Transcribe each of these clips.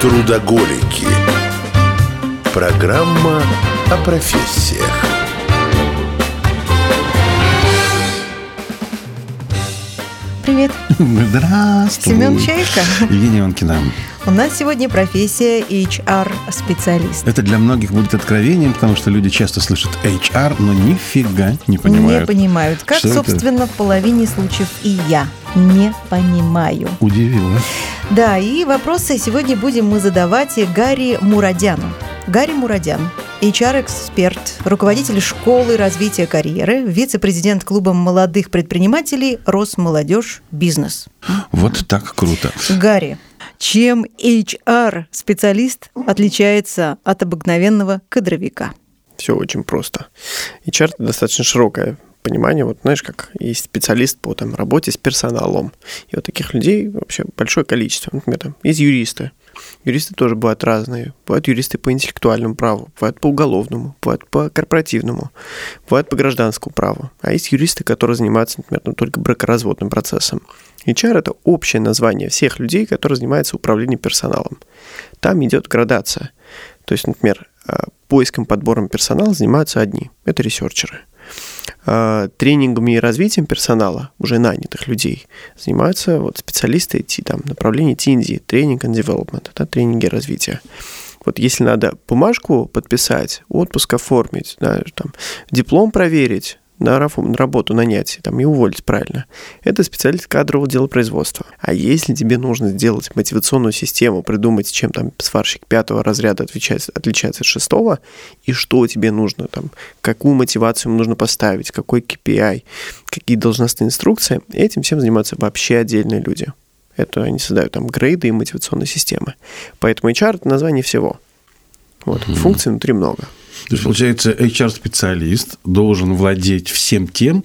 Трудоголики. Программа о профессиях. Привет. Здравствуй. Семен Чайка. Евгения Иванкина. У нас сегодня профессия HR-специалист. Это для многих будет откровением, потому что люди часто слышат HR, но нифига не понимают. Не понимают. Как, Что это? собственно, в половине случаев и я не понимаю. Удивило. Да, и вопросы сегодня будем мы задавать Гарри Мурадяну. Гарри Мурадян, HR-эксперт, руководитель школы развития карьеры, вице-президент клуба молодых предпринимателей «Росмолодежь Бизнес». Вот так круто. Гарри, чем HR-специалист отличается от обыкновенного кадровика? Все очень просто. HR это достаточно широкое понимание. Вот знаешь, как есть специалист по там, работе с персоналом. И вот таких людей вообще большое количество. Например, там есть юристы. Юристы тоже бывают разные. Бывают юристы по интеллектуальному праву, бывают по уголовному, бывают по корпоративному, бывают по гражданскому праву. А есть юристы, которые занимаются, например, там, только бракоразводным процессом. HR – это общее название всех людей, которые занимаются управлением персоналом. Там идет градация. То есть, например, а, поиском, подбором персонала занимаются одни. Это ресерчеры. А, Тренингами и развитием персонала, уже нанятых людей, занимаются вот специалисты IT, там, направление TND, тренинг and development, это тренинги развития. Вот если надо бумажку подписать, отпуск оформить, да, там, диплом проверить, на работу нанять там, и уволить правильно. Это специалист кадрового дела производства. А если тебе нужно сделать мотивационную систему, придумать, чем там сварщик пятого разряда отличается, отличается от шестого, и что тебе нужно, там, какую мотивацию ему нужно поставить, какой KPI, какие должностные инструкции, этим всем занимаются вообще отдельные люди. Это они создают там грейды и мотивационные системы. Поэтому HR – это название всего. Вот. Функций внутри много. То есть, получается, HR-специалист должен владеть всем тем.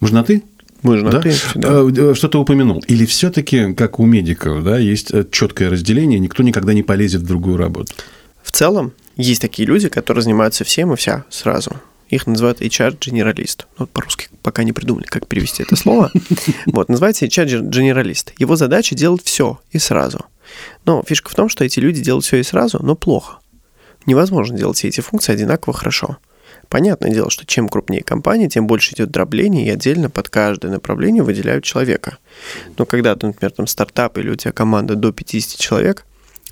Можно ты? На Да? «ты» всегда. Э, Что ты упомянул. Или все-таки, как у медиков, да, есть четкое разделение, никто никогда не полезет в другую работу. В целом, есть такие люди, которые занимаются всем и вся сразу. Их называют HR-генералист. Ну, по-русски пока не придумали, как перевести это слово. Вот, называется HR-генералист. Его задача делать все и сразу. Но фишка в том, что эти люди делают все и сразу, но плохо. Невозможно делать все эти функции одинаково хорошо. Понятное дело, что чем крупнее компания, тем больше идет дробление, и отдельно под каждое направление выделяют человека. Но когда например, там стартап или у тебя команда до 50 человек,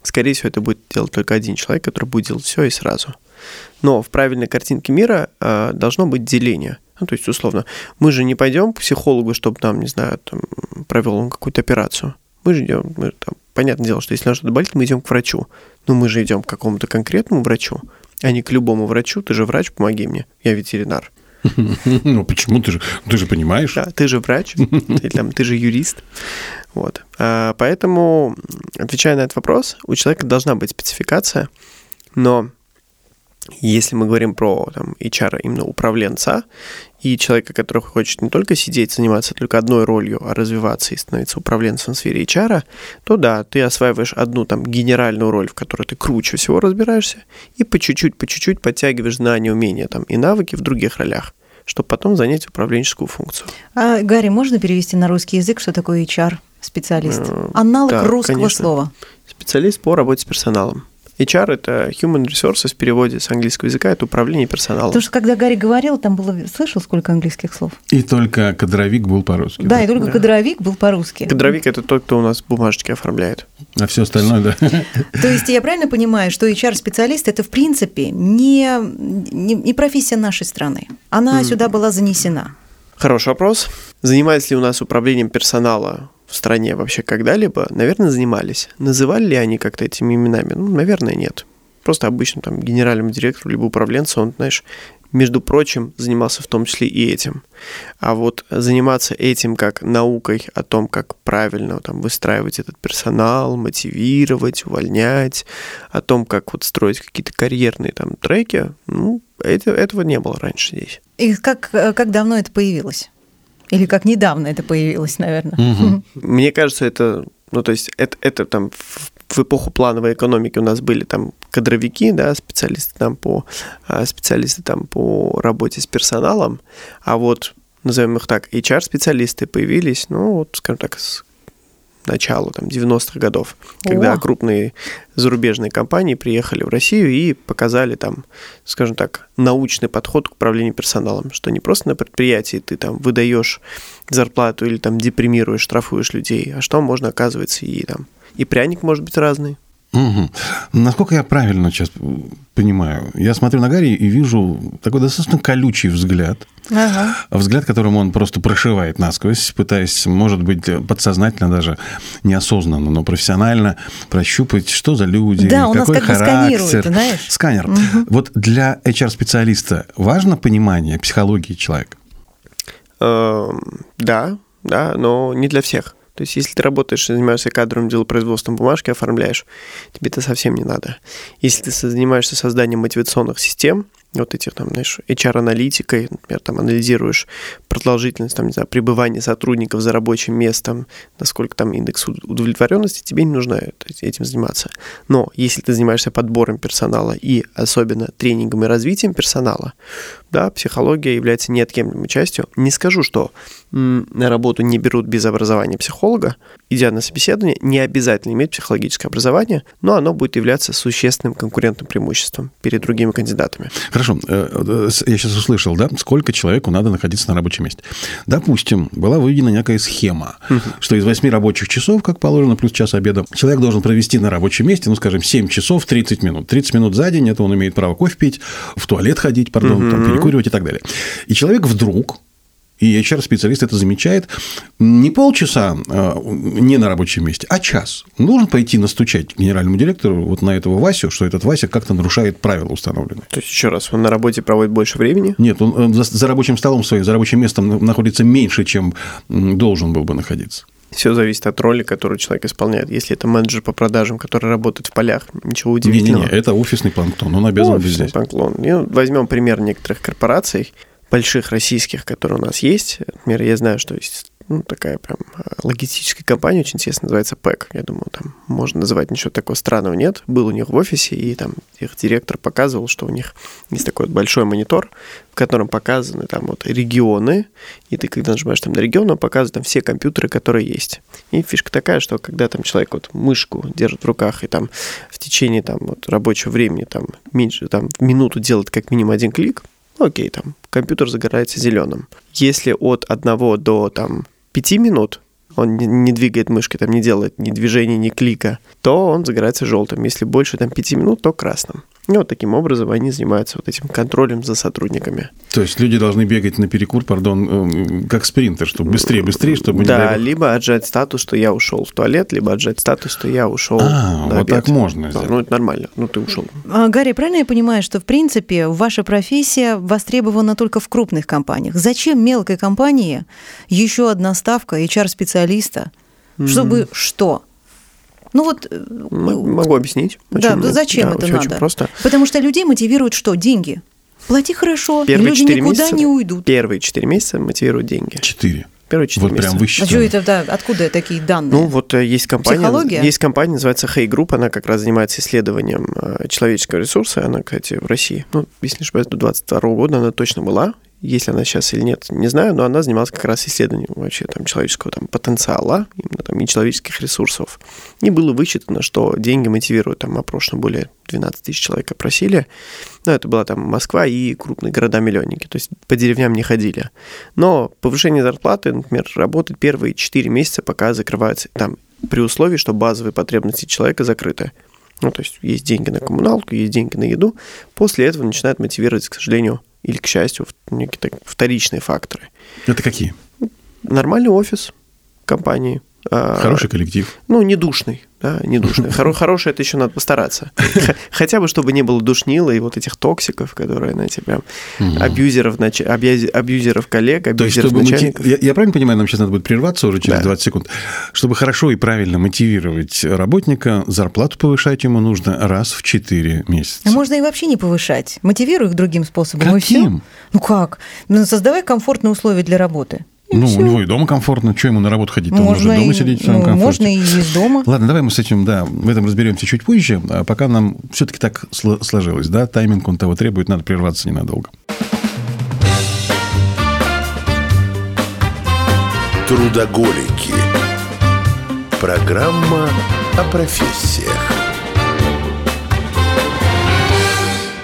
скорее всего, это будет делать только один человек, который будет делать все и сразу. Но в правильной картинке мира э, должно быть деление. Ну, то есть, условно, мы же не пойдем к психологу, чтобы нам, не знаю, там, провел он какую-то операцию. Мы же идем, мы, там, понятное дело, что если нам что-то болит, мы идем к врачу. Но мы же идем к какому-то конкретному врачу, а не к любому врачу. Ты же врач, помоги мне, я ветеринар. Ну, почему? Ты же, ты же понимаешь. Да, ты же врач, или там, ты же юрист. Вот. А, Поэтому, отвечая на этот вопрос, у человека должна быть спецификация, но если мы говорим про там, HR, именно управленца, и человека, который хочет не только сидеть, заниматься только одной ролью, а развиваться и становиться управленцем в сфере HR, то да, ты осваиваешь одну там генеральную роль, в которой ты круче всего разбираешься, и по чуть-чуть, по чуть-чуть подтягиваешь знания, умения там, и навыки в других ролях, чтобы потом занять управленческую функцию. А, Гарри, можно перевести на русский язык, что такое HR-специалист? Э, Аналог да, русского конечно. слова. Специалист по работе с персоналом. HR – это Human Resources в переводе с английского языка, это управление персоналом. Потому что когда Гарри говорил, там было, слышал, сколько английских слов? И только кадровик был по-русски. Да, и только кадровик был по-русски. Кадровик – это тот, кто у нас бумажечки оформляет. А все остальное, да. То есть я правильно понимаю, что HR-специалист это в принципе не, не, не профессия нашей страны. Она сюда была занесена. Хороший вопрос. Занимались ли у нас управлением персонала в стране вообще когда-либо? Наверное, занимались. Называли ли они как-то этими именами? Ну, наверное, нет. Просто обычно там генеральному директору либо управленцу, он, знаешь, между прочим, занимался в том числе и этим. А вот заниматься этим как наукой о том, как правильно там, выстраивать этот персонал, мотивировать, увольнять, о том, как вот строить какие-то карьерные там треки, ну, это, этого не было раньше здесь. И как, э, как давно это появилось? Или как недавно это появилось, наверное? Мне кажется, это, ну, то есть это, это там в, в эпоху плановой экономики у нас были там кадровики, да, специалисты там по, а, специалисты там по работе с персоналом, а вот, назовем их так, HR-специалисты появились, ну, вот, скажем так, с начала там, 90-х годов, когда О. крупные зарубежные компании приехали в Россию и показали там, скажем так, научный подход к управлению персоналом, что не просто на предприятии ты там выдаешь зарплату или там депримируешь, штрафуешь людей, а что можно, оказывается, и там и пряник может быть разный. Мгм. Насколько я правильно сейчас понимаю, я смотрю на Гарри и вижу такой достаточно колючий взгляд, Ага. взгляд, которым он просто прошивает насквозь, пытаясь, может быть, подсознательно даже, неосознанно, но профессионально прощупать, что за люди, Да, он нас какой как характер. сканирует, знаешь. Сканер. Вот для HR-специалиста важно понимание психологии человека? Эм, Да, да, но не для всех. То есть, если ты работаешь, занимаешься кадровым делопроизводством бумажки, оформляешь, тебе это совсем не надо. Если ты занимаешься созданием мотивационных систем, вот этих там, знаешь, HR-аналитикой, например, там анализируешь продолжительность, там, не знаю, пребывания сотрудников за рабочим местом, насколько там индекс уд- удовлетворенности, тебе не нужно этим заниматься. Но если ты занимаешься подбором персонала и особенно тренингом и развитием персонала, да, психология является неотъемлемой частью. Не скажу, что на работу не берут без образования психолога. Идя на собеседование, не обязательно иметь психологическое образование, но оно будет являться существенным конкурентным преимуществом перед другими кандидатами. Хорошо, э, э, я сейчас услышал, да, сколько человеку надо находиться на рабочем месте. Допустим, была выведена некая схема, что из 8 рабочих часов, как положено, плюс час обеда, человек должен провести на рабочем месте, ну, скажем, 7 часов 30 минут. 30 минут за день, это он имеет право кофе пить, в туалет ходить, пардон, там, перекуривать и так далее. И человек вдруг и HR-специалист это замечает, не полчаса э, не на рабочем месте, а час. Нужно пойти настучать генеральному директору вот на этого Васю, что этот Вася как-то нарушает правила установленные. То есть, еще раз, он на работе проводит больше времени. Нет, он он за, за рабочим столом своим, за рабочим местом находится меньше, чем должен был бы находиться. Все зависит от роли, которую человек исполняет. Если это менеджер по продажам, который работает в полях, ничего удивительного. Не-не-не, это офисный планктон, он обязан быть Офисный здесь. планктон. Ну, возьмем пример некоторых корпораций, больших российских, которые у нас есть. Например, я знаю, что есть ну, такая прям э, логистическая компания, очень интересно, называется ПЭК. Я думаю, там можно называть ничего такого странного нет. Был у них в офисе, и там их директор показывал, что у них есть такой вот большой монитор, в котором показаны там вот регионы, и ты, когда нажимаешь там на регион, он показывает там все компьютеры, которые есть. И фишка такая, что когда там человек вот мышку держит в руках и там в течение там вот рабочего времени там меньше, там минуту делает как минимум один клик, ну, окей, там компьютер загорается зеленым. Если от 1 до там 5 минут он не, двигает мышкой, там не делает ни движения, ни клика, то он загорается желтым. Если больше там 5 минут, то красным. И вот таким образом они занимаются вот этим контролем за сотрудниками. То есть люди должны бегать на перекур, пардон, э, как спринтер, чтобы быстрее, быстрее, чтобы не да, дай либо отжать статус, что я ушел в туалет, либо отжать статус, что я ушел А, на вот обед. так можно Да, ну, это нормально. Ну, ты ушел. А, Гарри, правильно я понимаю, что, в принципе, ваша профессия востребована только в крупных компаниях? Зачем мелкой компании еще одна ставка HR-специалиста? Чтобы что? Ну вот... э, Могу объяснить. Да, Очень- зачем да, это очень- надо? Очень просто. Потому что людей мотивируют что? Деньги. Плати хорошо, и Первые люди 4 никуда месяца, не уйдут. Первые 4 месяца мотивируют деньги. Четыре. Первые 4 Вот месяца. прям А высчитано. что это, да, откуда такие данные? Ну, вот э, есть компания, Психология? есть компания, называется Hey Group, она как раз занимается исследованием э, человеческого ресурса, она, кстати, в России, ну, если не ошибаюсь, до 22 года она точно была, если она сейчас или нет, не знаю, но она занималась как раз исследованием вообще там человеческого там потенциала, именно там и человеческих ресурсов. И было высчитано, что деньги мотивируют, там опрошено более 12 тысяч человек опросили, но это была там Москва и крупные города-миллионники, то есть по деревням не ходили. Но повышение зарплаты, например, работает первые 4 месяца, пока закрываются там при условии, что базовые потребности человека закрыты. Ну, то есть есть деньги на коммуналку, есть деньги на еду. После этого начинает мотивировать, к сожалению, или к счастью, некие так, вторичные факторы. Это какие? Нормальный офис компании. А, Хороший коллектив. Ну, не душный, да, не душный. Хоро- Хороший это еще надо постараться. Х- Хотя бы, чтобы не было душнила и вот этих токсиков, которые, знаете, прям абьюзеров, нач- абьюзи- абьюзеров коллег, То есть, абьюзеров чтобы моти- начальников. я, я правильно понимаю, нам сейчас надо будет прерваться уже через Да. 20 секунд. Чтобы хорошо и правильно мотивировать работника, зарплату повышать ему нужно раз в 4 месяца. А можно и вообще не повышать. Мотивируй их другим способом. и. Каким? Ну как? Ну, создавай комфортные условия для работы. И Ну, всё. у него и дома комфортно. Что ему на работу ходить? Он можно может дома и, сидеть в своем ну, комфорте. можно и из дома. Ладно, давай мы с этим, да, в этом разберемся чуть позже. А пока нам все-таки так сло- сложилось, да, тайминг он того требует, надо прерваться ненадолго. Трудоголики. Программа о профессиях.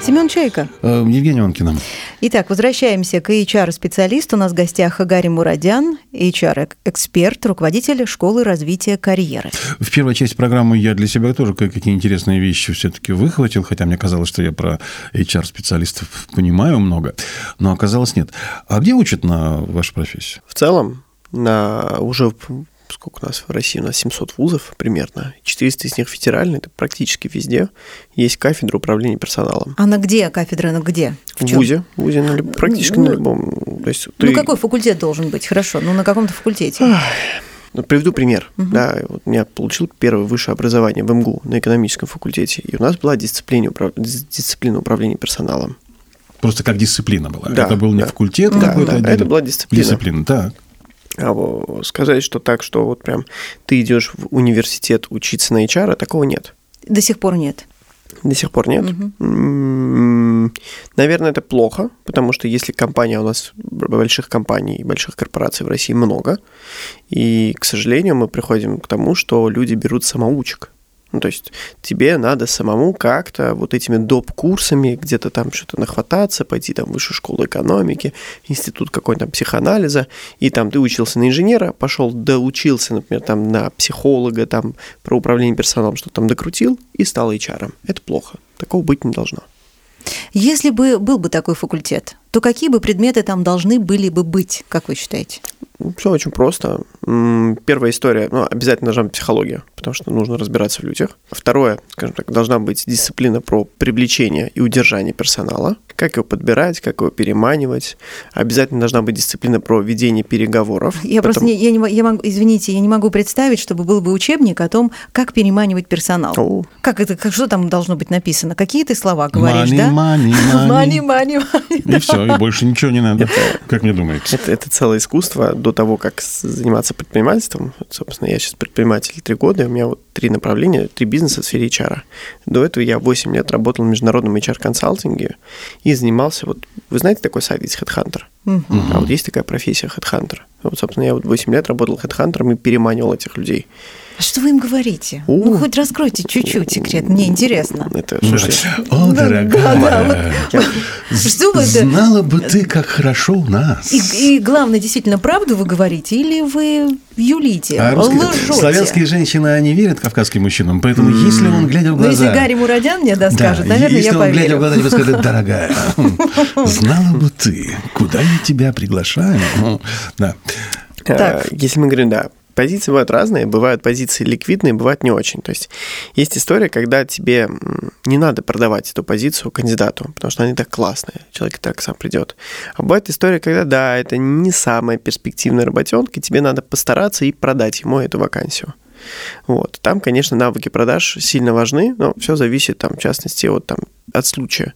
Семен Чайка. Э, Евгений Онкина. Итак, возвращаемся к HR-специалисту. У нас в гостях Гарри Мурадян, HR-эксперт, руководитель школы развития карьеры. В первой части программы я для себя тоже какие интересные вещи все-таки выхватил, хотя мне казалось, что я про HR-специалистов понимаю много, но оказалось нет. А где учат на вашу профессию? В целом, на уже сколько у нас в России, у нас 700 вузов примерно, 400 из них федеральные, это практически везде есть кафедра управления персоналом. А на где кафедра, на где? В, в ВУЗе, в ВУЗе на, практически ну, на любом. То есть ну, ты... какой факультет должен быть? Хорошо, ну, на каком-то факультете. Ну, приведу пример. Угу. Да, вот я получил первое высшее образование в МГУ на экономическом факультете, и у нас была дисциплина, управ... дисциплина управления персоналом. Просто как дисциплина была. Да, это был не да. факультет да, какой-то. Да, это была дисциплина. Дисциплина, так. А сказать, что так, что вот прям ты идешь в университет учиться на HR, такого нет. До сих пор нет. До сих пор нет. Угу. Наверное, это плохо, потому что если компания у нас больших компаний, больших корпораций в России много, и, к сожалению, мы приходим к тому, что люди берут самоучек. Ну, то есть тебе надо самому как-то вот этими доп-курсами где-то там что-то нахвататься, пойти там в высшую школу экономики, институт какой-то психоанализа, и там ты учился на инженера, пошел доучился, например, там на психолога, там про управление персоналом, что там докрутил, и стал HR. Это плохо. Такого быть не должно. Если бы был бы такой факультет, то какие бы предметы там должны были бы быть, как вы считаете? Все очень просто. Первая история, ну, обязательно должна быть психология, потому что нужно разбираться в людях. Второе, скажем так, должна быть дисциплина про привлечение и удержание персонала как его подбирать, как его переманивать. Обязательно должна быть дисциплина про ведение переговоров. Я Потом... просто не, я не, я могу, извините, я не могу представить, чтобы был бы учебник о том, как переманивать персонал. О. Как это, как, что там должно быть написано? Какие ты слова говоришь, money, да? Money, money. money, money, И все, и больше ничего не надо. Это, как мне думается? Это, это целое искусство до того, как заниматься предпринимательством. Собственно, я сейчас предприниматель три года, и у меня вот три направления, три бизнеса в сфере HR. До этого я 8 лет работал в международном HR-консалтинге и занимался, вот, вы знаете такой сайт есть Headhunter? Uh-huh. А вот есть такая профессия Headhunter. Вот, собственно, я вот 8 лет работал Headhunter и переманивал этих людей. А что вы им говорите? У. Ну, хоть раскройте чуть-чуть секрет, мне интересно. Это, слушайте, О, дорогая, что вы знала бы ты, как хорошо у нас. И, и главное, действительно, правду вы говорите или вы юлите, а лжете? Славянские женщины, они верят кавказским мужчинам, поэтому mm. если он, глядя в глаза... Ну, если Гарри Мурадян мне доскажет, да, наверное, я поверю. если он, глядя в глаза, тебе скажет, дорогая, знала бы ты, куда я тебя приглашаю. Да. Так. Если мы говорим, да, позиции бывают разные, бывают позиции ликвидные, бывают не очень. То есть есть история, когда тебе не надо продавать эту позицию кандидату, потому что они так классные, человек так сам придет. А бывает история, когда да, это не самая перспективная работенка, и тебе надо постараться и продать ему эту вакансию. Вот. Там, конечно, навыки продаж сильно важны, но все зависит, там, в частности, от, там, от случая.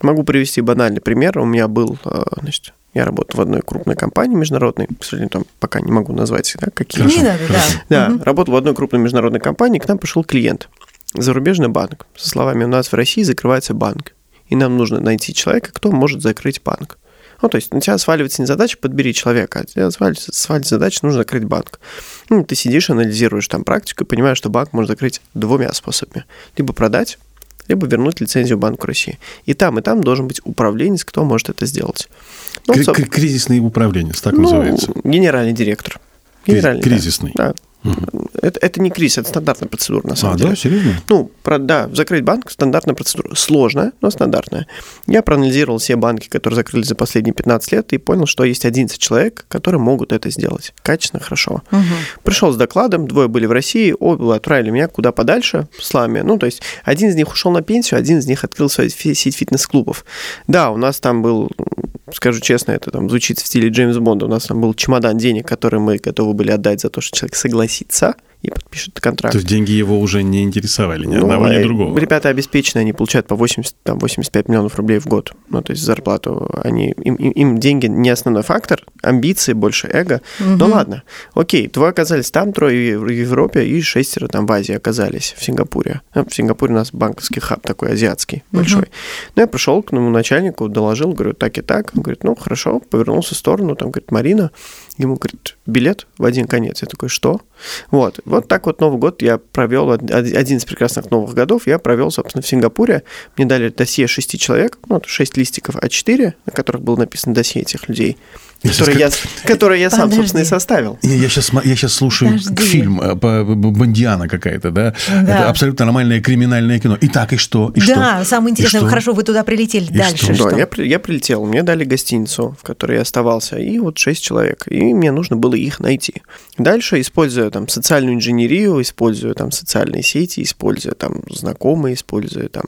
Могу привести банальный пример. У меня был э, значит, я работал в одной крупной компании международной, к сожалению, там пока не могу назвать, да, какие. Не надо, да. Да, угу. работал в одной крупной международной компании, к нам пришел клиент, зарубежный банк, со словами «у нас в России закрывается банк, и нам нужно найти человека, кто может закрыть банк». Ну, то есть на тебя сваливается не задача «подбери человека», а тебя сваливается, сваливается задача «нужно закрыть банк». Ну, ты сидишь, анализируешь там практику и понимаешь, что банк может закрыть двумя способами. Либо продать, либо вернуть лицензию Банку России. И там, и там должен быть управленец, кто может это сделать. Ну, Кризисный управленец, так ну, называется. Генеральный директор. Генеральный, Кризисный. Да. Угу. Это, это не кризис, это стандартная процедура, на самом а, деле. да, серьезно? Ну, про, да, закрыть банк – стандартная процедура. Сложная, но стандартная. Я проанализировал все банки, которые закрылись за последние 15 лет, и понял, что есть 11 человек, которые могут это сделать. Качественно, хорошо. Угу. Пришел с докладом, двое были в России, оба отправили меня куда подальше, с лами. Ну, то есть, один из них ушел на пенсию, один из них открыл свою сеть фитнес-клубов. Да, у нас там был скажу честно, это там звучит в стиле Джеймса Бонда. У нас там был чемодан денег, который мы готовы были отдать за то, что человек согласится и подпишет контракт. То есть деньги его уже не интересовали, ни ну, одного, ни э, другого. Ребята обеспечены, они получают по 80, там, 85 миллионов рублей в год. Ну, то есть зарплату. Они, им, им, им деньги не основной фактор, амбиции, больше эго. Угу. Ну ладно, окей, двое оказались там, трое в Европе и шестеро там в Азии оказались, в Сингапуре. Ну, в Сингапуре у нас банковский хаб такой азиатский, угу. большой. Ну, я пришел к моему начальнику, доложил, говорю, так и так. Он говорит, ну, хорошо, повернулся в сторону, там, говорит, Марина, Ему говорит, билет в один конец. Я такой, что? Вот. Вот так вот Новый год я провел, один из прекрасных новых годов я провел, собственно, в Сингапуре. Мне дали досье шести человек, ну, шесть листиков А4, на которых было написано досье этих людей который я, который я сам, собственно, и составил. Я, я, сейчас, я сейчас слушаю Подожди. фильм э, Бондиана какая-то, да? да? Это абсолютно нормальное криминальное кино. И так, и что? И да, что? самое интересное, хорошо, вы туда прилетели. И Дальше что? что? Да, я, я прилетел, мне дали гостиницу, в которой я оставался, и вот шесть человек. И мне нужно было их найти. Дальше, используя там социальную инженерию, используя там социальные сети, используя там знакомые, используя там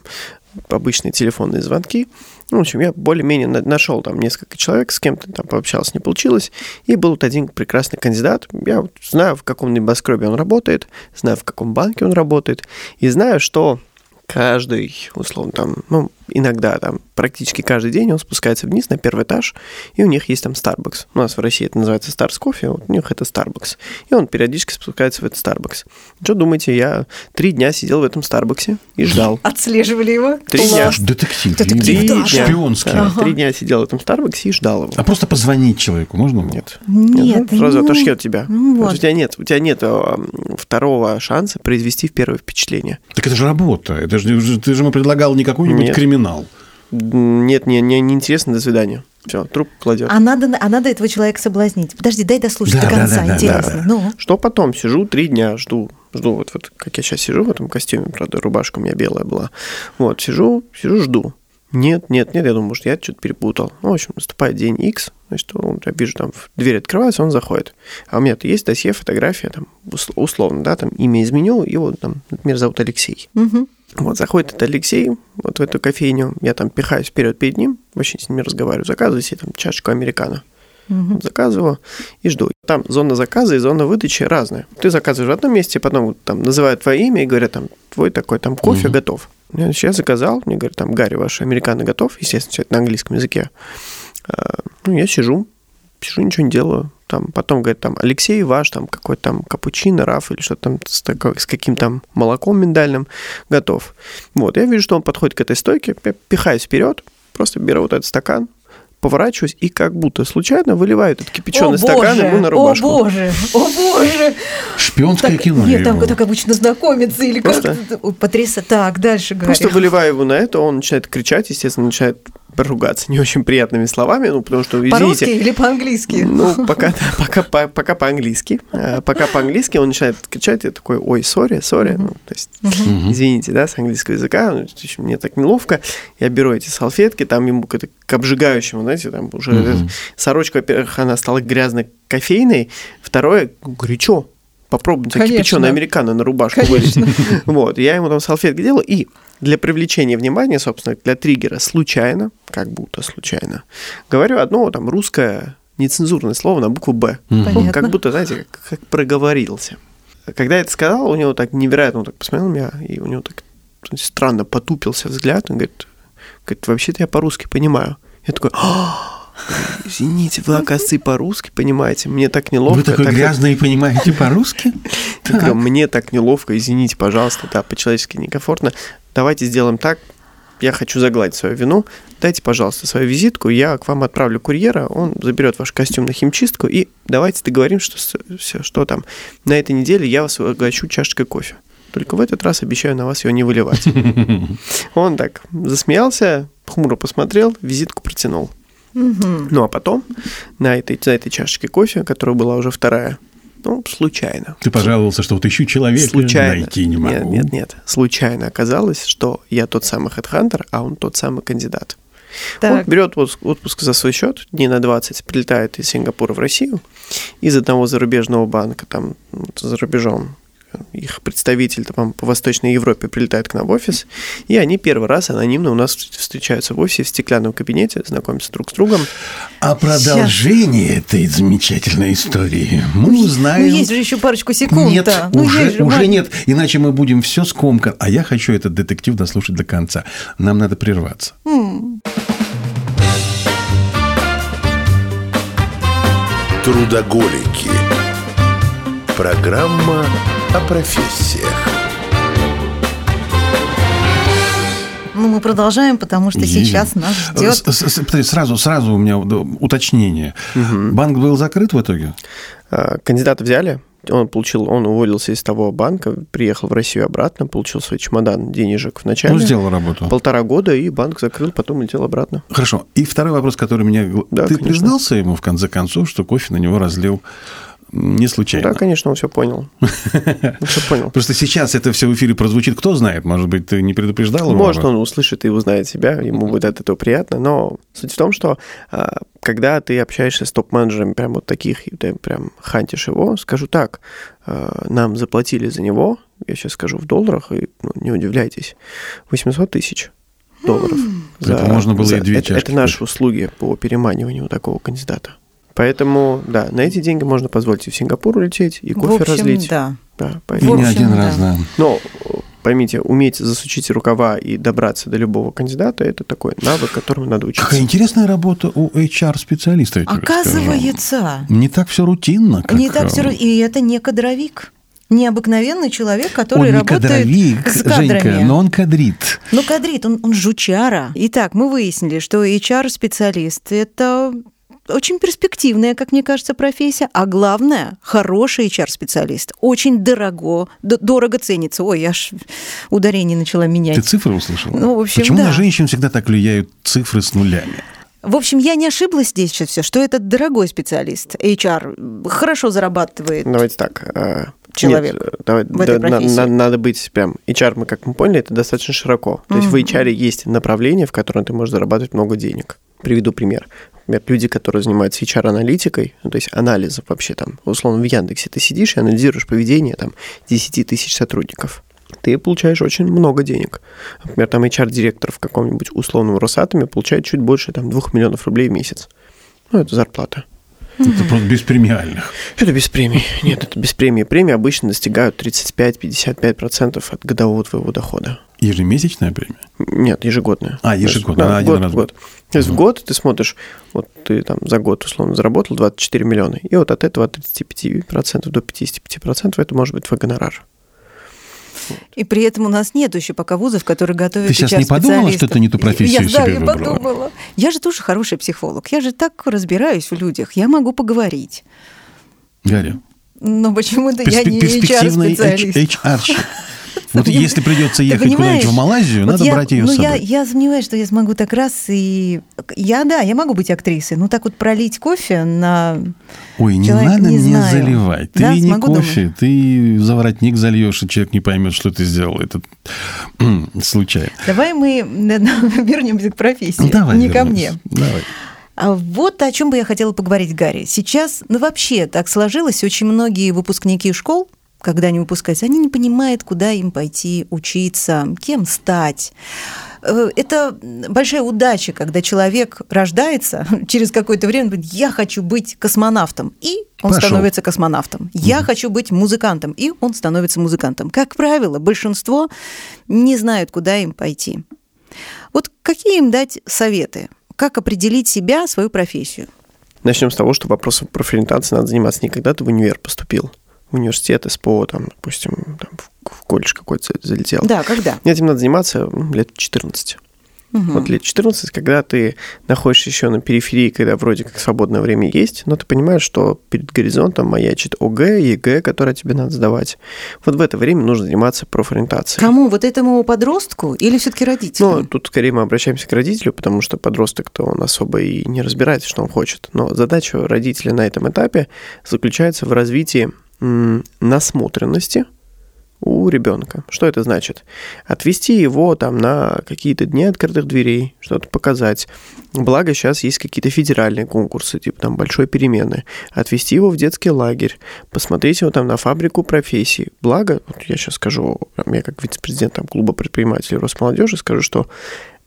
обычные телефонные звонки. Ну, в общем, я более-менее нашел там несколько человек, с кем-то там пообщался, не получилось. И был вот один прекрасный кандидат. Я вот знаю, в каком небоскребе он работает, знаю, в каком банке он работает, и знаю, что каждый, условно, там, ну, иногда там практически каждый день он спускается вниз на первый этаж, и у них есть там Starbucks. У нас в России это называется Stars Coffee, вот у них это Starbucks. И он периодически спускается в этот Starbucks. Что думаете, я три дня сидел в этом Старбаксе и ждал. Отслеживали его? Три дня. Детектив. Детектив, три да. Шпионский. Да, ага. Три дня сидел в этом Старбаксе и ждал его. А просто позвонить человеку можно? Нет. Нет. Ну, сразу ну, отошьет тебя. Ну, вот. У тебя нет, у тебя нет а, второго шанса произвести первое впечатление. Так это же работа. Это же, ты же ему предлагал не какой-нибудь Нет. Криминал. Нет, не, не, не интересно, до свидания. Все, труп кладет. А надо, а надо этого человека соблазнить. Подожди, дай дослушать Да, до да, конца, да, да, интересно. да. Ну, Что потом? Сижу три дня, жду. Жду, вот, вот как я сейчас сижу в этом костюме, правда, рубашка у меня белая была. Вот, сижу, сижу, жду. Нет, нет, нет, я думаю, может, я что-то перепутал. Ну, в общем, наступает день X, значит, он, я вижу, там дверь открывается, он заходит. А у меня-то есть досье, фотография, там, ус- условно, да, там имя изменил, его там, например, зовут Алексей. мгм. Вот заходит этот Алексей вот в эту кофейню, я там пихаюсь вперед перед ним, вообще с ним не разговариваю, заказываю себе там чашечку американо. Вот заказываю и жду. Там зона заказа и зона выдачи разная. Ты заказываешь в одном месте, потом там называют твое имя и говорят, там, твой такой там кофе Мгм. готов. Я, я заказал, мне говорят, там, Гарри, ваш американо готов, естественно, всё это на английском языке. А, ну, я сижу, сижу, ничего не делаю. Там, потом говорят, там, Алексей ваш, там, какой-то там капучино, раф или что-то там с, с каким там молоком миндальным готов. Вот, я вижу, что он подходит к этой стойке, я пихаюсь вперед, просто беру вот этот стакан, поворачиваюсь и как будто случайно выливаю этот кипяченый О, стакан боже, ему на рубашку. О боже, о боже. Шпионское Так, кино. нет, там его. так обычно знакомиться или Просто- как-то. Потрясающе. Так, дальше говори. Просто выливаю его на это, он начинает кричать, естественно, начинает ругаться не очень приятными словами, ну, потому что, По-русски извините, или по-английски? Ну, пока, пока, по- пока по-английски. Э, Пока по-английски он начинает кричать, я такой, ой, сори, сори. Ну, то есть, извините, да, с английского языка, ну, мне так неловко. Я беру эти салфетки, там ему к, к обжигающему, знаете, там уже Мгм. сорочка, во-первых, она стала грязной кофейной, второе, горячо. Попробуйте кипяченый американо на рубашку вылить. Вот, я ему там салфетки делал, и для привлечения внимания, собственно, для триггера случайно, как будто случайно, говорю одно там русское нецензурное слово на букву «Б». Понятно. Как будто, знаете, как, как проговорился. Когда я это сказал, у него так невероятно, он так посмотрел на меня, и у него так странно потупился взгляд, он говорит, говорит вообще-то я по-русски понимаю. Я такой, «А, извините, вы, оказывается, и по-русски понимаете, мне так неловко. Вы такой так- грязный и понимаете по-русски? мне так неловко, извините, пожалуйста, да, по-человечески некомфортно. Давайте сделаем так, я хочу загладить свою вину. Дайте, пожалуйста, свою визитку, я к вам отправлю курьера, он заберет ваш костюм на химчистку, и давайте договоримся, что, все, что там, на этой неделе я вас угощу чашечкой кофе. Только в этот раз обещаю на вас его не выливать. Он так засмеялся, хмуро посмотрел, визитку протянул. Ну а потом на этой, на этой чашечке кофе, которая была уже вторая, ну, случайно. Ты пожаловался, что вот ищу человека, Случайно. найти не могу. Нет, нет, нет. Случайно оказалось, что я тот самый хедхантер, а он тот самый кандидат. Он Так, берет отпуск, отпуск за свой счет, дней на 20, прилетает из Сингапура в Россию, из одного зарубежного банка, там, за рубежом, их представитель там, по Восточной Европе прилетает к нам в офис, и они первый раз анонимно у нас встречаются в офисе в стеклянном кабинете, знакомятся друг с другом. А продолжение этой замечательной истории мы ну узнаем. есть же еще парочку секунд. Нет, да. Ну, уже, же, уже нет, иначе мы будем все скомкать. А я хочу этот детектив дослушать до конца. Нам надо прерваться. Трудоголики. Программа о профессиях. Ну, мы продолжаем, потому что сейчас нас ждет. Сразу, сразу у меня уточнение. Банк был закрыт в итоге? А, Кандидата взяли, он получил, он уволился из того банка, приехал в Россию обратно, получил свой чемодан денежек в начале. Он сделал работу. Полтора года, и банк закрыл, потом летел обратно. Хорошо. И второй вопрос, который меня... Да, Ты конечно. признался ему, в конце концов, что кофе на него разлил не случайно? Да, конечно, он все понял. Он все понял. Просто сейчас это все в эфире прозвучит, кто знает, может быть, ты не предупреждал его? Может, он услышит и узнает себя, ему будет от этого приятно, но суть в том, что а, когда ты общаешься с топ-менеджерами прям вот таких, и ты прям хантишь его, скажу так, а, нам заплатили за него, я сейчас скажу в долларах, и ну, не удивляйтесь, 800 тысяч долларов. Это можно было и две это, это наши услуги по переманиванию такого кандидата. Поэтому, да, на эти деньги можно позволить и в Сингапур улететь, и В кофе общем, разлить. да. Да, И поэтому... В не общем, один да. раз, да. Но поймите, уметь засучить рукава и добраться до любого кандидата это такой навык, которому надо учиться. Какая интересная работа у HR-специалиста, я тебе скажу. Оказывается, Не так все рутинно, как... не так все... э, И это не кадровик. Необыкновенный человек, который Он не работает кадровик, с кадрами. Женька, но он кадрит. Ну, кадрит, он, он жучара. Итак, мы выяснили, что HR-специалист – это очень перспективная, как мне кажется, профессия, а главное, хороший HR-специалист. Очень дорого, д- дорого ценится. Ой, я аж ударение начала менять. Ты цифры услышал? Ну, в общем, Почему да. на женщин всегда так влияют цифры с нулями? В общем, я не ошиблась здесь сейчас все, что это дорогой специалист. HR хорошо зарабатывает. Давайте так. а, Человек нет, давай, в этой да, на- профессии. на- надо быть прям... HR, мы как мы поняли, это достаточно широко. То есть в HR есть направление, в котором ты можешь зарабатывать много денег. Приведу пример. Например, люди, которые занимаются HR-аналитикой, ну, то есть анализом вообще там, условно, в Яндексе ты сидишь и анализируешь поведение там 10 тысяч сотрудников. Ты получаешь очень много денег. Например, там HR-директор в каком-нибудь условном Росатоме получает чуть больше там 2 миллионов рублей в месяц. Ну, это зарплата. Это просто без премиальных. Это без премий. Нет, это без премии. Премии обычно достигают 35-55% от годового твоего дохода. Ежемесячная премия? Нет, ежегодная. А, ежегодная, Да, один год, раз в год. То есть в год ты смотришь, вот ты там за год условно заработал 24 миллиона, и вот от этого от 35% до 55% это может быть твой гонорар. И при этом у нас нет еще пока вузов, которые готовят Ты сейчас не подумала, что ты не ту профессию я, да, себе я выбрала? подумала. Я же тоже хороший психолог. Я же так разбираюсь в людях. Я могу поговорить. Гарри, Но почему-то я перспе- не перспективный HR-специалист. HR. Вот Поним- если придется ехать куда-нибудь в Малайзию, Вот надо я- брать ее ну, с я, собой. я сомневаюсь, что я смогу так раз и... Я, да, я могу быть актрисой, но так вот пролить кофе на... Ой, не человек надо не меня знаю. заливать. Ты Да, не кофе, ты за воротник зальешь, и человек не поймет, что ты сделал. Это случайно. Давай мы вернемся к профессии, Ну, давай не ко мне. Давай. А вот о чем бы я хотела поговорить, Гарри. Сейчас, ну вообще так сложилось, очень многие выпускники школ, когда они выпускаются, они не понимают, куда им пойти учиться, кем стать. Э, Это большая удача, когда человек рождается, через какое-то время говорит, я хочу быть космонавтом, и он Пошел. становится космонавтом. Я хочу быть музыкантом, и он становится музыкантом. Как правило, большинство не знают, куда им пойти. Вот какие им дать советы? Как определить себя, свою профессию? Начнем с того, что вопросом профориентации надо заниматься не когда ты в универ поступил, университет, СПО, там, допустим, там, в- колледж какой-то залетел. Да, когда? Этим надо заниматься лет 14. Мгм. Вот лет 14, когда ты находишься еще на периферии, когда вроде как свободное время есть, но ты понимаешь, что перед горизонтом маячит ОГЭ, ЕГЭ, которое тебе надо сдавать. Вот в это время нужно заниматься профориентацией. Кому? Вот этому подростку или все-таки Ну, родителям? тут скорее мы обращаемся к родителю, потому что подросток-то он особо и не разбирается, что он хочет. Но задача родителя на этом этапе заключается в развитии насмотренности у ребенка. Что это значит? Отвести его там на какие-то дни открытых дверей, что-то показать. Благо сейчас есть какие-то федеральные конкурсы, типа там большой перемены. Отвести его в детский лагерь, посмотреть его там на фабрику профессий. Благо, вот я сейчас скажу, я как вице-президент там, клуба предпринимателей Росмолодежи скажу, что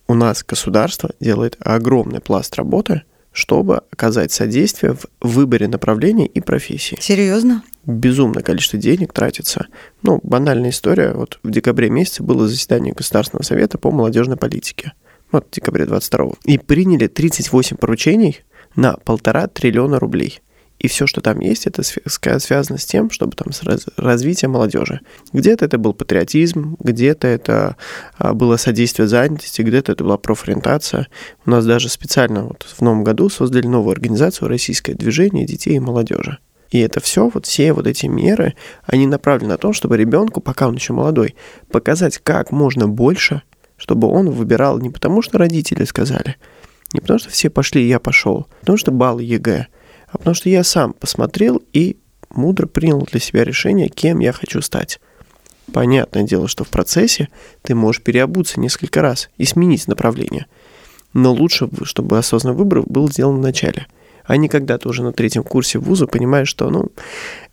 у нас государство делает огромный пласт работы, чтобы оказать содействие в выборе направления и профессии Серьезно? безумное количество денег тратится. Ну, банальная история. Вот в декабре месяце было заседание Государственного совета по молодежной политике. Вот в декабре 22 И приняли 38 поручений на полтора триллиона рублей. И все, что там есть, это связано с тем, чтобы там с раз развитием молодежи. Где-то это был патриотизм, где-то это а, было содействие занятости, где-то это была профориентация. У нас даже специально вот в новом году создали новую организацию «Российское движение детей и молодежи». И это все, вот все вот эти меры, они направлены на то, чтобы ребенку, пока он еще молодой, показать как можно больше, чтобы он выбирал не потому, что родители сказали, не потому, что все пошли, я пошел, а потому что баллы ЕГЭ, а потому что я сам посмотрел и мудро принял для себя решение, кем я хочу стать. Понятное дело, что в процессе ты можешь переобуться несколько раз и сменить направление. Но лучше, чтобы осознанный выбор был сделан в начале, а не когда ты уже на третьем курсе вуза понимаешь, что, ну,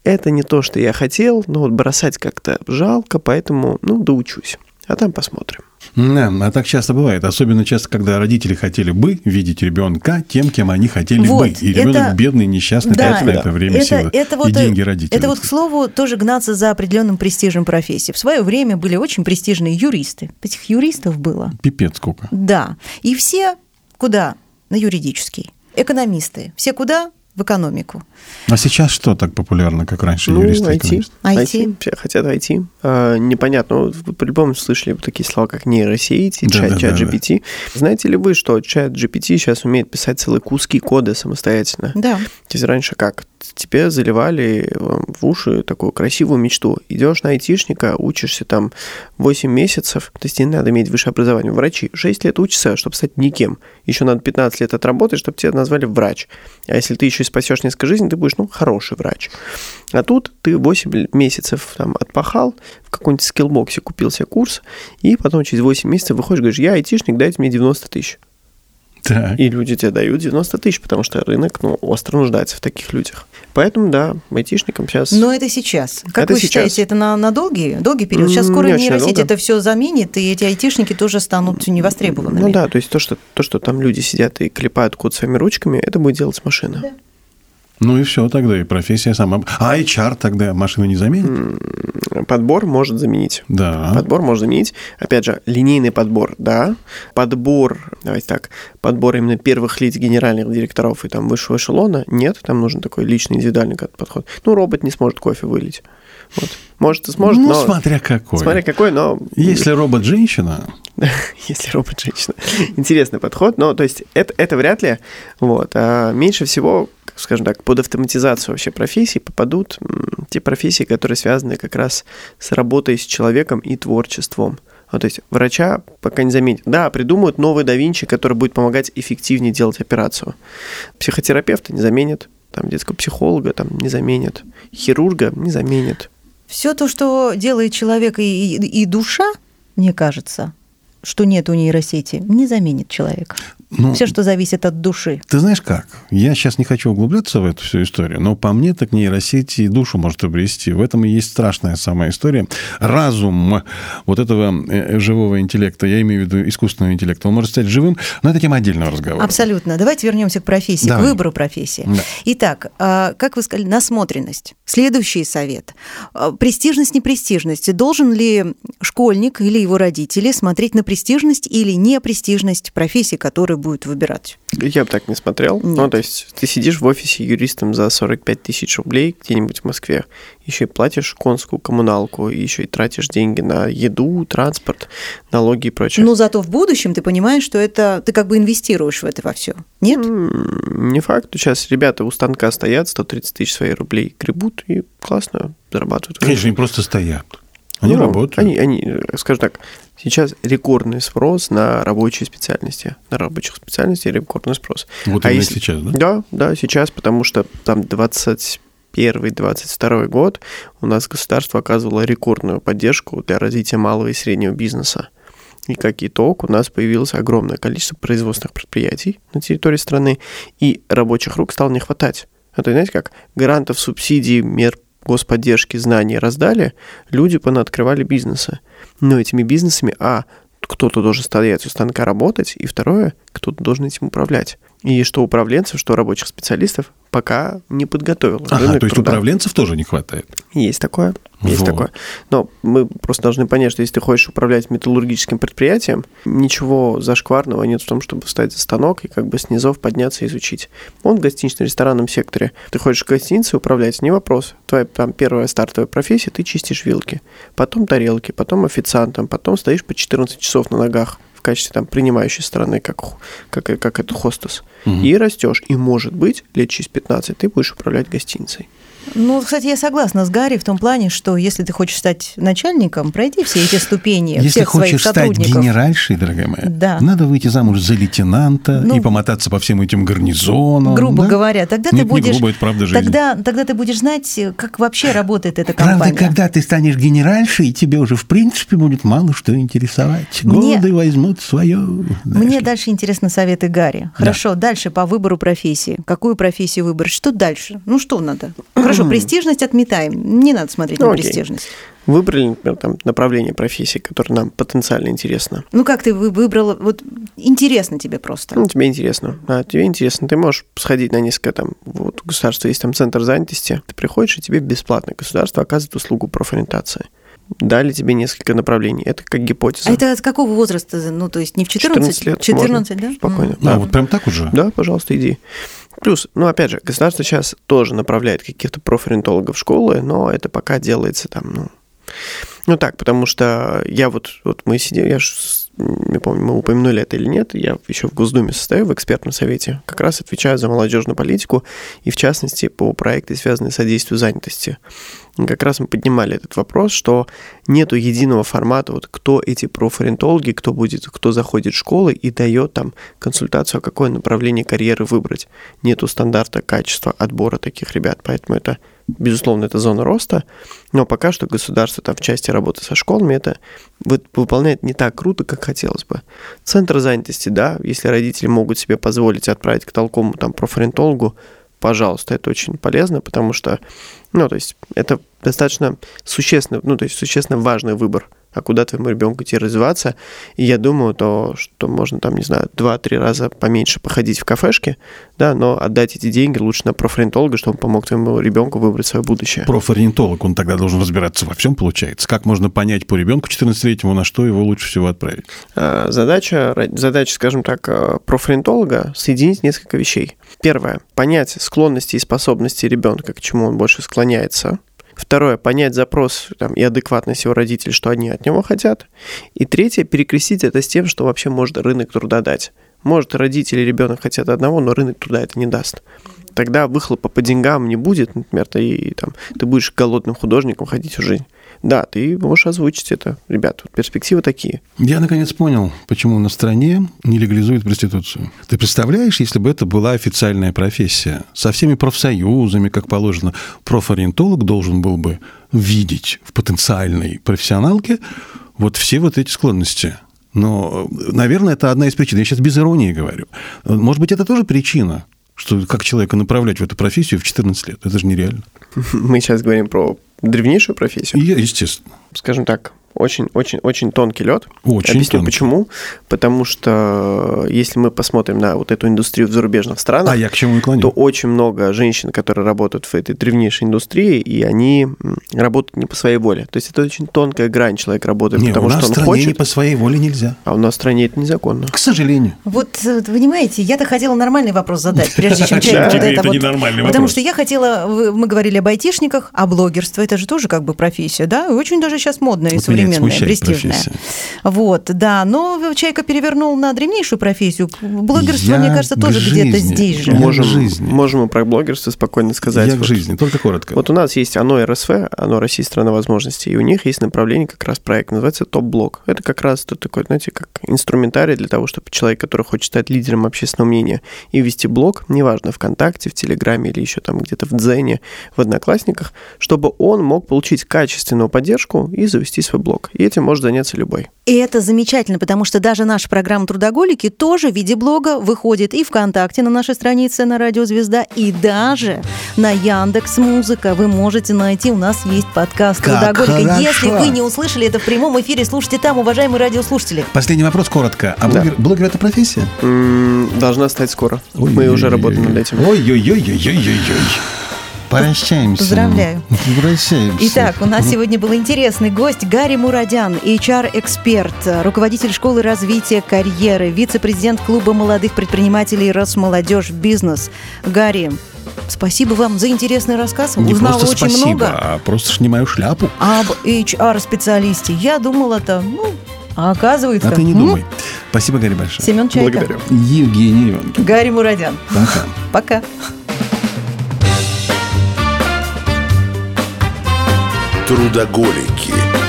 это не то, что я хотел, но вот бросать как-то жалко, поэтому, ну, доучусь. А там посмотрим. Да, а так часто бывает. Особенно часто, когда родители хотели бы видеть ребенка тем, кем они хотели вот, бы. И ребенок это, бедный, несчастный, да, тратит на это время, это, силы это вот, и деньги родителей. Это вот, к слову, тоже гнаться за определенным престижем профессии. В свое время были очень престижные юристы. Этих юристов было. Пипец сколько. Да. И все куда? На юридический. Экономисты. Все куда? В экономику. А сейчас что так популярно, как раньше ну, юристы? IT. IT. IT. Все хотят IT. А, непонятно. Вы по-любому слышали такие слова, как нейросети, да, чат, да, чат да, GPT. Да. Знаете ли вы, что чат GPT сейчас умеет писать целые куски кода самостоятельно? Да. То есть раньше как? Тебе заливали в уши такую красивую мечту. Идешь на айтишника, учишься там 8 месяцев, то есть не надо иметь высшее образование. Врачи 6 лет учатся, чтобы стать никем. Еще надо 15 лет отработать, чтобы тебя назвали врач. А если ты еще и спасешь несколько жизней, ты будешь, ну, хороший врач. А тут ты 8 месяцев там отпахал, в каком-нибудь скиллбоксе купил себе курс, и потом через 8 месяцев выходишь, говоришь, я айтишник, дайте мне 90 тысяч. Так. И люди тебе дают 90 тысяч, потому что рынок ну, остро нуждается в таких людях. Поэтому, да, айтишникам сейчас... Но это сейчас. Как это вы сейчас. считаете, это на, на долгий, долгий период? Сейчас скоро нейросеть это все заменит, и эти айтишники тоже станут невостребованными. Ну да, то есть то, что, то, что там люди сидят и клепают код своими ручками, это будет делать машина. Да. Ну и все тогда, и профессия сама. А HR тогда машина не заменит? Подбор может заменить. Да. Подбор может заменить. Опять же, линейный подбор, да. Подбор, давайте так, подбор именно первых лиц генеральных директоров и там высшего эшелона, нет, там нужен такой личный индивидуальный подход. Ну, робот не сможет кофе вылить. Вот. Может, и сможет, ну, но... смотря какой. Смотря какой, но... Если робот женщина... Если робот женщина. Интересный подход, но то есть это, это вряд ли. Вот. А меньше всего, скажем так, под автоматизацию вообще профессий попадут те профессии, которые связаны как раз с работой с человеком и творчеством. Вот, то есть врача пока не заменит. Да, придумают новый да Винчи, который будет помогать эффективнее делать операцию. Психотерапевта не заменит, там детского психолога там не заменит, хирурга не заменит. Все то, что делает человек и, и, и душа, мне кажется, что нет у нейросети, не заменит человека. Ну, Все, что зависит от души. Ты знаешь как? Я сейчас не хочу углубляться в эту всю историю, но по мне так нейросети и душу может обрести. В этом и есть страшная самая история. Разум вот этого э, живого интеллекта, я имею в виду искусственного интеллекта, он может стать живым, но это тема отдельного разговора. Абсолютно. Давайте вернемся к профессии, Давай. к выбору профессии. Да. Итак, а, как вы сказали, насмотренность. Следующий совет. А, престижность, непрестижность. Должен ли школьник или его родители смотреть на престижность или непрестижность профессии, которую будет выбирать? Я бы так не смотрел. Нет. Ну, то есть ты сидишь в офисе юристом за 45 тысяч рублей где-нибудь в Москве, еще и платишь конскую коммуналку, еще и тратишь деньги на еду, транспорт, налоги и прочее. Но зато в будущем ты понимаешь, что это ты как бы инвестируешь в это во все. Нет? Не факт. Сейчас ребята у станка стоят, 130 тысяч своих рублей гребут и классно зарабатывают. Конечно, они просто стоят. Они ну, работают. Они, они, скажем так, сейчас рекордный спрос на рабочие специальности. На рабочих специальностей рекордный спрос. Вот а именно если... сейчас, да? Да, да, сейчас, потому что там 21-22 год у нас государство оказывало рекордную поддержку для развития малого и среднего бизнеса. И как итог, у нас появилось огромное количество производственных предприятий на территории страны, и рабочих рук стало не хватать. Это, знаете, как грантов, субсидий, мер господдержки, знаний раздали, люди понаоткрывали бизнесы. Но этими бизнесами, а, кто-то должен стоять у станка работать, и второе, кто-то должен этим управлять. И что управленцев, что рабочих специалистов пока не подготовил. Ага, рынок то есть труда. управленцев тоже не хватает. Есть такое. Есть Вот. такое. Но мы просто должны понять, что если ты хочешь управлять металлургическим предприятием, ничего зашкварного нет в том, чтобы встать за станок и как бы с низов подняться и изучить. Он в гостинично-ресторанном секторе. Ты хочешь гостиницей управлять, не вопрос. Твоя там первая стартовая профессия, ты чистишь вилки, потом тарелки, потом официантом, потом стоишь по 14 часов на ногах в качестве там принимающей стороны, как, как, как это хостес. И растешь. И, может быть, лет через 15 ты будешь управлять гостиницей. Ну, кстати, я согласна с Гарри в том плане, что если ты хочешь стать начальником, пройди все эти ступени Если всех своих хочешь стать сотрудников. генеральшей, дорогая моя, Да. надо выйти замуж за лейтенанта Ну, и помотаться по всем этим гарнизонам. грубо да? говоря, тогда Нет, ты будешь, не грубо, это правда жизнь. тогда, тогда ты будешь знать, как вообще работает эта Правда, компания. когда ты станешь генеральшей, тебе уже в принципе будет мало что интересовать. Мне- Годы возьмут свое. Мне дальше интересны советы Гарри. Хорошо, дальше по выбору профессии. Какую профессию выбрать? Что дальше? Ну что надо? Хорошо, престижность отметаем. Не надо смотреть Ну, на окей. престижность. Выбрали, например, там, направление профессии, которое нам потенциально интересно. Ну как ты вы- выбрала? Вот интересно тебе просто. Ну, тебе интересно. Да, тебе интересно. Ты можешь сходить на несколько там, вот у государства есть там центр занятости. Ты приходишь, и тебе бесплатно государство оказывает услугу профориентации. Дали тебе несколько направлений. Это как гипотеза. А это от какого возраста? Ну, то есть не в 14? 14 лет 14, можно. да? Спокойно. А, вот прям так уже? Да, пожалуйста, иди. Плюс, ну, опять же, государство сейчас тоже направляет каких-то профориентологов в школы, но это пока делается там, ну, ну так, потому что я вот, вот мы сидели, я ж не помню, мы упомянули это или нет, я еще в Госдуме состою, в экспертном совете, как раз отвечаю за молодежную политику и, в частности, по проекту, связанные с содействию занятости. Как раз мы поднимали этот вопрос, что нету единого формата, вот кто эти профориентологи, кто будет, кто заходит в школы и дает там консультацию, а какое направление карьеры выбрать. Нету стандарта качества отбора таких ребят, поэтому это, безусловно, это зона роста, но пока что государство там в части работы со школами это вы- выполняет не так круто, как хотелось бы. Центр занятости, да, если родители могут себе позволить отправить к толкому там профориентологу, пожалуйста, это очень полезно, потому что, ну, то есть это достаточно существенно, ну, то есть существенно важный выбор, а куда твоему ребенку идти развиваться. И я думаю, то, что можно там, не знаю, два-три раза поменьше походить в кафешке, да, но отдать эти деньги лучше на профориентолога, чтобы он помог твоему ребенку выбрать свое будущее. Профориентолог, он тогда должен разбираться во всем, получается. Как можно понять по ребенку 14-летнему, на что его лучше всего отправить? А, Задача, задача, скажем так, а, профориентолога соединить несколько вещей. Первое – понять склонности и способности ребенка, к чему он больше склоняется. Второе – понять запрос там, и адекватность его родителей, что они от него хотят. И третье – перекрестить это с тем, что вообще может рынок труда дать. Может, родители ребенок хотят одного, но рынок труда это не даст. Тогда выхлопа по деньгам не будет, например, и, там, ты будешь голодным художником ходить всю жизнь. Да, ты можешь озвучить это. Ребят, вот перспективы такие. Я наконец понял, почему на стране не легализуют проституцию. Ты представляешь, если бы это была официальная профессия, со всеми профсоюзами, как положено, профориентолог должен был бы видеть в потенциальной профессионалке вот все вот эти склонности. Но, наверное, это одна из причин. Я сейчас без иронии говорю. Может быть, это тоже причина, что как человека направлять в эту профессию в 14 лет. Это же нереально. Мы сейчас говорим про древнейшую профессию. Естественно. Скажем так, очень-очень-очень тонкий лед. Очень Объясню тонкий. почему. Потому что если мы посмотрим на вот эту индустрию в зарубежных странах, А я к чему и клоню? то очень много женщин, которые работают в этой древнейшей индустрии, и они работают не по своей воле. То есть это очень тонкая грань. Человек работает, Не, потому у нас что в он стране хочет, не по своей воле нельзя. а у нас в стране это незаконно. К сожалению. Вот, э, понимаете, я-то хотела нормальный вопрос задать, прежде чем человек вот это вот- ненормальный Потому что я хотела, мы говорили об айтишниках, а блогерство, это же тоже как бы профессия, да, и очень даже сейчас модная Вот современная, престижная. профессия. Вот, да, но человека перевернул на древнейшую профессию. Блогерство, Я мне кажется, к тоже где-то здесь же. К Можем, жизни. можем и про блогерство спокойно сказать. Я к Вот жизни, только коротко. Вот у нас есть ОНО РСВ, ОНО России страна возможностей, и у них есть направление, как раз проект, называется топ-блок. Это как раз тут такой, знаете, как инструментарий для того, чтобы человек, который хочет стать лидером общественного мнения и вести блог, неважно, ВКонтакте, в Телеграме или еще там где-то в Дзене, в Одноклассниках, чтобы он мог получить качественную поддержку и завести свой блог. Видеоблог. И этим может заняться любой. И это замечательно, потому что даже наша программа «Трудоголики» тоже в виде блога выходит и ВКонтакте на нашей странице на Радио Звезда, и даже на Яндекс Музыка. Вы можете найти, у нас есть подкаст Как «Трудоголика». хорошо. Если вы не услышали это в прямом эфире, слушайте там, уважаемые радиослушатели. Последний вопрос коротко. А Да. блогер, блогер это профессия? М, Должна стать скоро. Мы уже работаем над этим. Ой-ой-ой-ой-ой-ой. Прощаемся. Поздравляю. Прощаемся. Итак, у нас сегодня был интересный гость Гарри Мурадян, HR-эксперт, руководитель школы развития карьеры, вице-президент клуба молодых предпринимателей «Росмолодежь Бизнес». Гарри, спасибо вам за интересный рассказ. Не Узнала просто очень спасибо, много а просто снимаю шляпу. об HR-специалисте. Я думала это, ну, а оказывается... А ты не м, думай. Спасибо, Гарри, большое. Семен Чайка. Благодарю. Евгений Иванов. Гарри Мурадян. Пока. Пока. Трудоголики.